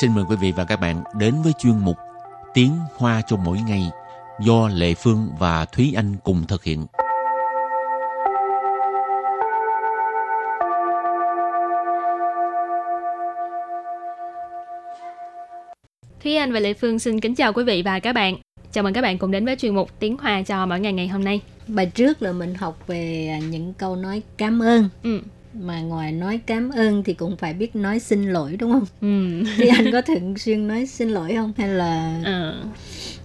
xin mời quý vị và các bạn đến với chuyên mục Tiếng Hoa cho mỗi ngày do Lệ Phương và Thúy Anh cùng thực hiện. Thúy Anh và Lệ Phương xin kính chào quý vị và các bạn. Chào mừng các bạn cùng đến với chuyên mục Tiếng Hoa cho mỗi ngày ngày hôm nay. Bài trước là mình học về những câu nói cảm ơn. Ừ. Mà ngoài nói cảm ơn thì cũng phải biết nói xin lỗi đúng không? Ừ. Thì anh có thường xuyên nói xin lỗi không? Hay là Ờ,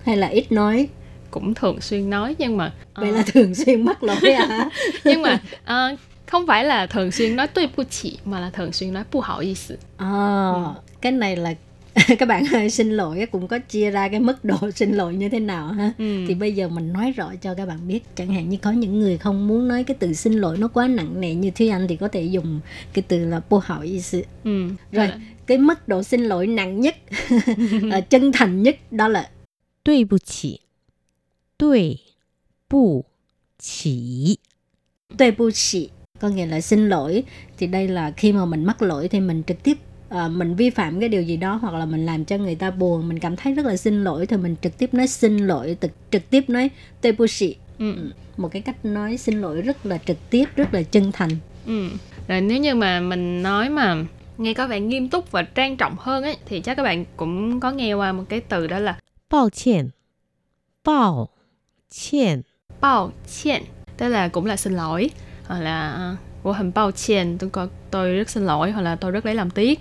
hay là ít nói? cũng thường xuyên nói nhưng mà ờ, Vậy là thường xuyên mắc lỗi à? nhưng mà ờ, không phải là thường xuyên nói tôi bu chỉ mà là thường xuyên nói bu hảo ý sự. Ờ, cái này là các bạn ơi xin lỗi á, cũng có chia ra cái mức độ xin lỗi như thế nào ha Ừ. thì bây giờ mình nói rõ cho các bạn biết chẳng hạn như có những người không muốn nói cái từ xin lỗi nó quá nặng nề như Thúy Anh thì có thể dùng cái từ là bô hỏi ý sự Ừ. rồi cái mức độ xin lỗi nặng nhất ờ, chân thành nhất đó là 对不起，对不起， tuệ bu chỉ có nghĩa là xin lỗi thì đây là khi mà mình mắc lỗi thì mình trực tiếp ờ, mình vi phạm cái điều gì đó hoặc là mình làm cho người ta buồn mình cảm thấy rất là xin lỗi thì mình trực tiếp nói xin lỗi trực, trực tiếp nói tuệ bu chỉ Ừ. một cái cách nói xin lỗi rất là trực tiếp rất là chân thành Ừ. Rồi nếu như mà mình nói mà nghe có vẻ nghiêm túc và trang trọng hơn ấy thì chắc các bạn cũng có nghe qua một cái từ đó là 抱歉，抱歉， bao qian tức là cũng là xin lỗi hoặc là ờ, của hình bao qian tôi có tôi rất xin lỗi hoặc là tôi rất lấy làm tiếc.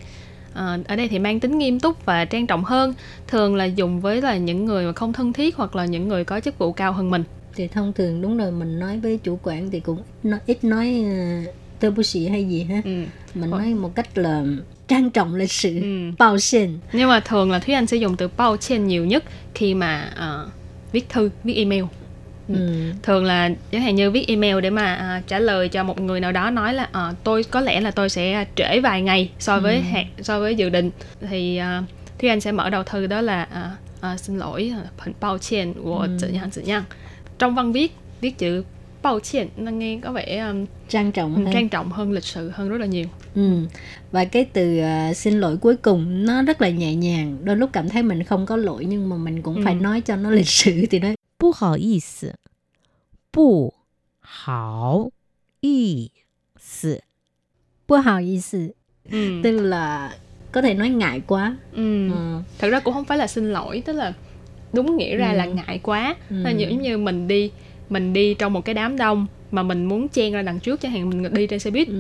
Ờ, ở đây thì mang tính nghiêm túc và trang trọng hơn thường là dùng với là những người mà không thân thiết hoặc là những người có chức vụ cao hơn mình. Thì thông thường đúng rồi mình nói với chủ quản thì cũng ít nói, ít nói uh, tuệ bu chỉ hay gì ha ừ. mình nói một cách là trang trọng lịch sự Ừ. bao xin nhưng mà thường là thúy anh sẽ dùng từ bao qian nhiều nhất khi mà ờ, viết thư viết email Ừ. thường là chẳng hạn như viết email để mà à, trả lời cho một người nào đó nói là à, tôi có lẽ là tôi sẽ trễ vài ngày so với ừ. hạn so với dự định thì à, Thúy Anh sẽ mở đầu thư đó là à, à, xin lỗi ờ, phần bao chen của ừ. tự nhang tự trong văn viết viết chữ bao chen nó nghe có vẻ um, trang trọng um, hơn. trang trọng hơn lịch sự hơn rất là nhiều ừ. và cái từ uh, xin lỗi cuối cùng nó rất là nhẹ nhàng đôi lúc cảm thấy mình không có lỗi nhưng mà mình cũng ừ. phải nói cho nó lịch sự thì nó 不好意思，不好意思， 不好意思 ừ. tức là có thể nói ngại quá Ừ. ừ. thật ra cũng không phải là xin lỗi tức là đúng nghĩa ra Ừ. là ngại quá Ừ. là giống như mình đi mình đi trong một cái đám đông mà mình muốn chen ra đằng trước chẳng hạn mình đi trên xe buýt Ừ.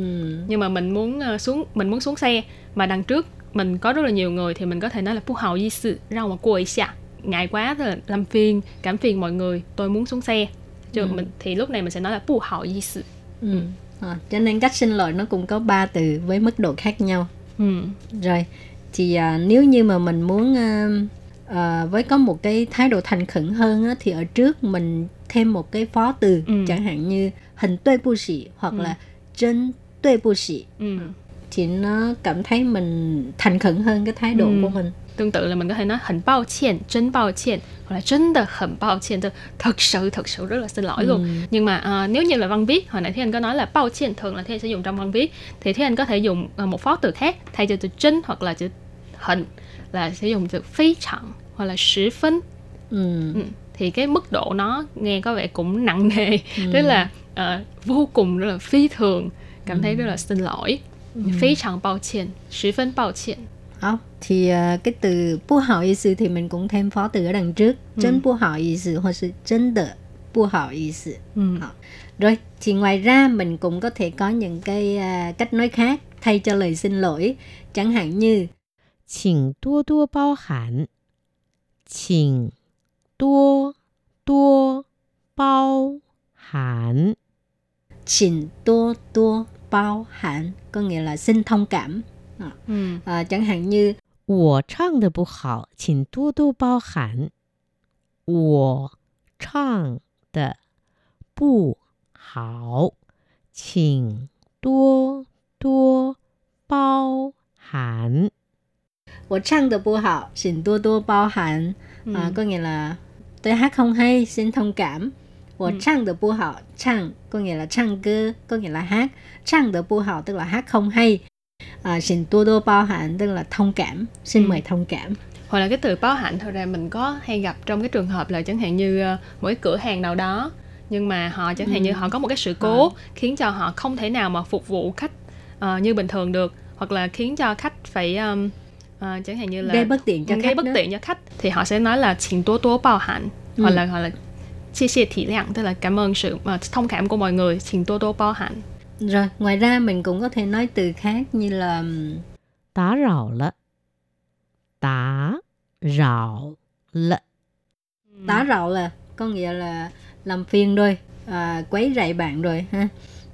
nhưng mà mình muốn ờ, xuống mình muốn xuống xe mà đằng trước mình có rất là nhiều người thì mình có thể nói là phú hậu di sự ra mà cô ấy xạ ngại quá là làm phiền cảm phiền mọi người tôi muốn xuống xe chứ Ừ. mình thì lúc này mình sẽ nói là phú hậu di sự Ừ. Ờ, cho nên cách xin lỗi nó cũng có ba từ với mức độ khác nhau ừ. rồi thì à, nếu như mà mình muốn à, à, với có một cái thái độ thành khẩn hơn á, thì ở trước mình thêm một cái phó từ Ừ. chẳng hạn như hình tuệ bu xỉ hoặc là chân tuệ bu xỉ Ừ. thì nó cảm thấy mình thành khẩn hơn cái thái độ Ừ. của mình tương tự là mình có thể nói 很抱歉真抱歉hoặc là 真的很抱歉tức thật sự thật sự rất là xin lỗi luôn Ừ. nhưng mà à, nếu như là văn viết hồi nãy Thúy Anh có nói là bao chuyện thường là Thúy Anh sẽ dùng trong văn viết thì Thúy Anh có thể dùng à, một phó từ khác thay cho từ chân hoặc là chữ hận là sẽ dùng từ phi trọng hoặc là十分 ừ. ừ. thì cái mức độ nó nghe có vẻ cũng nặng nề tức là ờ, vô cùng rất là phi thường cảm thấy rất là xin lỗi phi trọng bao chuyện 十分抱歉 đó. thì uh, cái từ bu hảo ý thì mình cũng thêm phó từ ở đằng trước. Ừ. Chân bu hảo ý hoặc là chân đỡ bu hảo ý ừ. Ờ. Rồi thì ngoài ra mình cũng có thể có những cái uh, cách nói khác thay cho lời xin lỗi. Chẳng hạn như Chỉnh đua đua bao hẳn. Chỉnh đua đua bao hẳn. Chỉnh đua đua bao hẳn Có nghĩa là xin thông cảm. Ờ. Ừ. À, chẳng hạn như 我唱的不好，请多多包涵。我唱的不好，请多多包涵。 我唱的不好, xin tố tố bao hạn. Ừ. À, có nghĩa là tôi hát không hay, xin thông cảm. 我 Ừ. 唱的不好,唱có nghĩa là 唱歌, có nghĩa là hát. 唱的不好 tức là hát không hay. à, xin tua tua bao hạn tức là thông cảm xin Ừ. mời thông cảm hoặc là cái từ báo hạnh thật ra mình có hay gặp trong cái trường hợp là chẳng hạn như ờ, cái cửa hàng nào đó nhưng mà họ chẳng hạn Ừ. như họ có một cái sự cố khiến cho họ không thể nào mà phục vụ khách ờ, như bình thường được hoặc là khiến cho khách phải um, ờ, chẳng hạn như là gây bất tiện cho gây khách bất đó. tiện cho khách thì họ sẽ nói là xin tố tố bao hạnh Ừ. hoặc là hoặc là chia sẻ thị lặng tức là cảm ơn sự ờ, thông cảm của mọi người xin tố tố bao hạnh rồi ngoài ra mình cũng có thể nói từ khác như là ừm, 打扰了，打扰了， tá rạo là có nghĩa là làm phiền rồi à, quấy rầy bạn rồi ha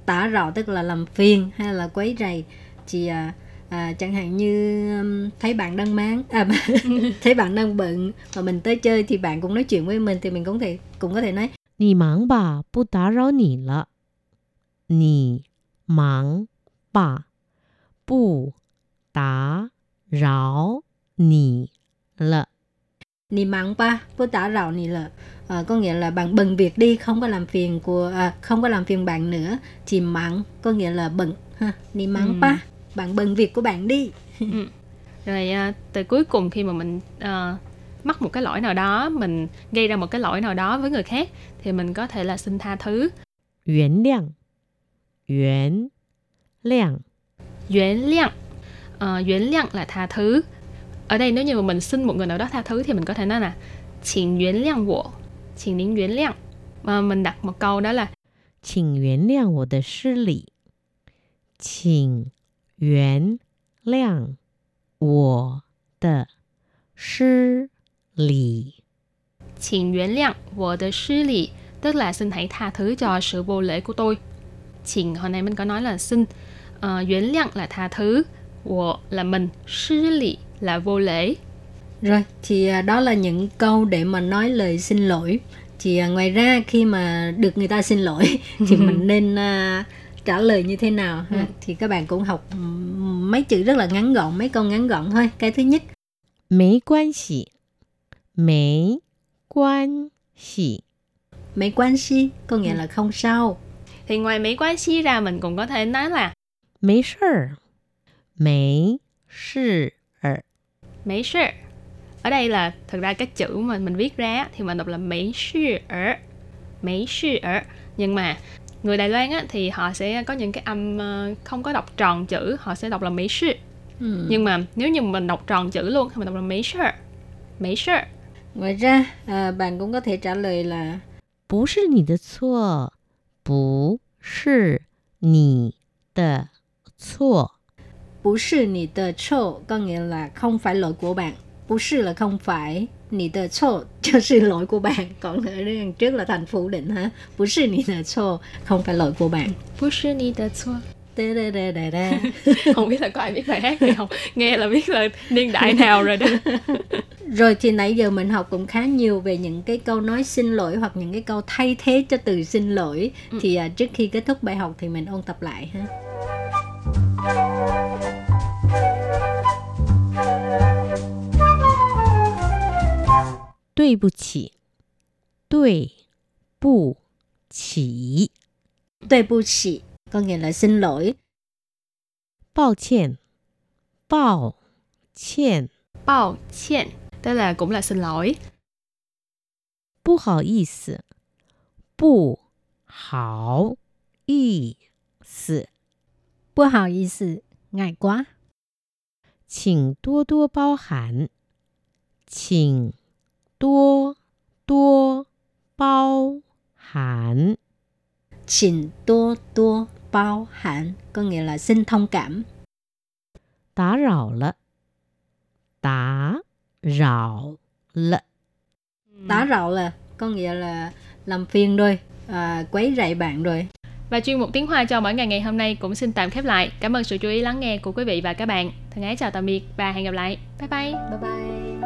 tả rạo tức là làm phiền hay là quấy rầy thì à, à, chẳng hạn như um, thấy bạn đang máng à, thấy bạn đang bận mà mình tới chơi thì bạn cũng nói chuyện với mình thì mình cũng thể cũng có thể nói 你忙吧，不打扰你了。你 忙吧，不打扰你了。 Nì mặn pa, bố tả rạo nì là à, có nghĩa là bạn bận việc đi, không có làm phiền của à, không có làm phiền bạn nữa. Thì mặn có nghĩa là bận ha. Nì mặn Ừ. pa, bạn bận việc của bạn đi. rồi à, từ cuối cùng khi mà mình à, mắc một cái lỗi nào đó mình gây ra một cái lỗi nào đó với người khác thì mình có thể là xin tha thứ 原谅，原谅， Yuán liang Ờ, Yuán liang là tha thứ Ở đây nếu như mà mình xin một người nào đó tha thứ Thì mình có thể nói là请原谅我请您原谅Ờ, Mình đặt một câu đó là 请原谅我的失礼，请原谅我的失礼。 请原谅我的失礼Tức là xin hãy tha thứ cho sự vô lễ của tôi chỉnh hồi nãy mình có nói là xin ờ, uh, duyên là tha thứ là mình sư lị là vô lễ. Rồi thì à, đó là những câu để mà nói lời xin lỗi. Thì à, ngoài ra khi mà được người ta xin lỗi thì mình nên uh, trả lời như thế nào ha? Ừ. Thì các bạn cũng học mấy chữ rất là ngắn gọn mấy câu ngắn gọn thôi. Cái thứ nhất. Mấy quan xỉ mấy quan xỉ mấy quan xỉ có nghĩa là không sao Thì ngoài mấy quan xí ra mình cũng có thể nói là 没事儿，没事儿， mấy sự ở đây là thực ra cái chữ mà mình viết ra á, thì mình đọc là mấy sự ở mấy sự ở nhưng mà người Đài Loan á, thì họ sẽ có những cái âm ờ, không có đọc tròn chữ họ sẽ đọc là mấy sự Ừm. nhưng mà nếu như mình đọc tròn chữ luôn thì mình đọc là mấy sự mấy sự Ngoài ra à, bạn cũng có thể trả lời là 不是你的错， 不是你的错， bú sư nì tờ chô có nghĩa là không phải lỗi của bạn. Bú sư là không phải, nì tờ chô cho sự lỗi của bạn. Còn ở đằng trước là thành phủ định ha. Bú sư nì tờ chô không phải lỗi của bạn. 不是你的错 Đê đê đê đê đê. không biết là có ai biết bài hát này không nghe là biết là niên đại nào rồi đó Rồi thì nãy giờ mình học cũng khá nhiều về những cái câu nói xin lỗi hoặc những cái câu thay thế cho từ xin lỗi. Thì à, trước khi kết thúc bài học thì mình ôn tập lại ha. 对不起，对不起， Tuệ bu chỉ có nghĩa là xin lỗi. 抱歉，抱歉， bao歉tức là cũng là xin lỗi 不好意思，不好意思， Bu hào ý sự, ngại quá. 请多多包涵，请多多包涵。 chỉnh tua tua bao hẳn có nghĩa là xin thông cảm. Tá rào lợ Tá rào ừ. lợ Tá rào là có nghĩa là làm phiền rồi, à, quấy rầy bạn rồi. Và chuyên mục tiếng Hoa cho mỗi ngày ngày hôm nay cũng xin tạm khép lại. Cảm ơn sự chú ý lắng nghe của quý vị và các bạn. Thân ái chào tạm biệt và hẹn gặp lại. Bye bye. Bye bye.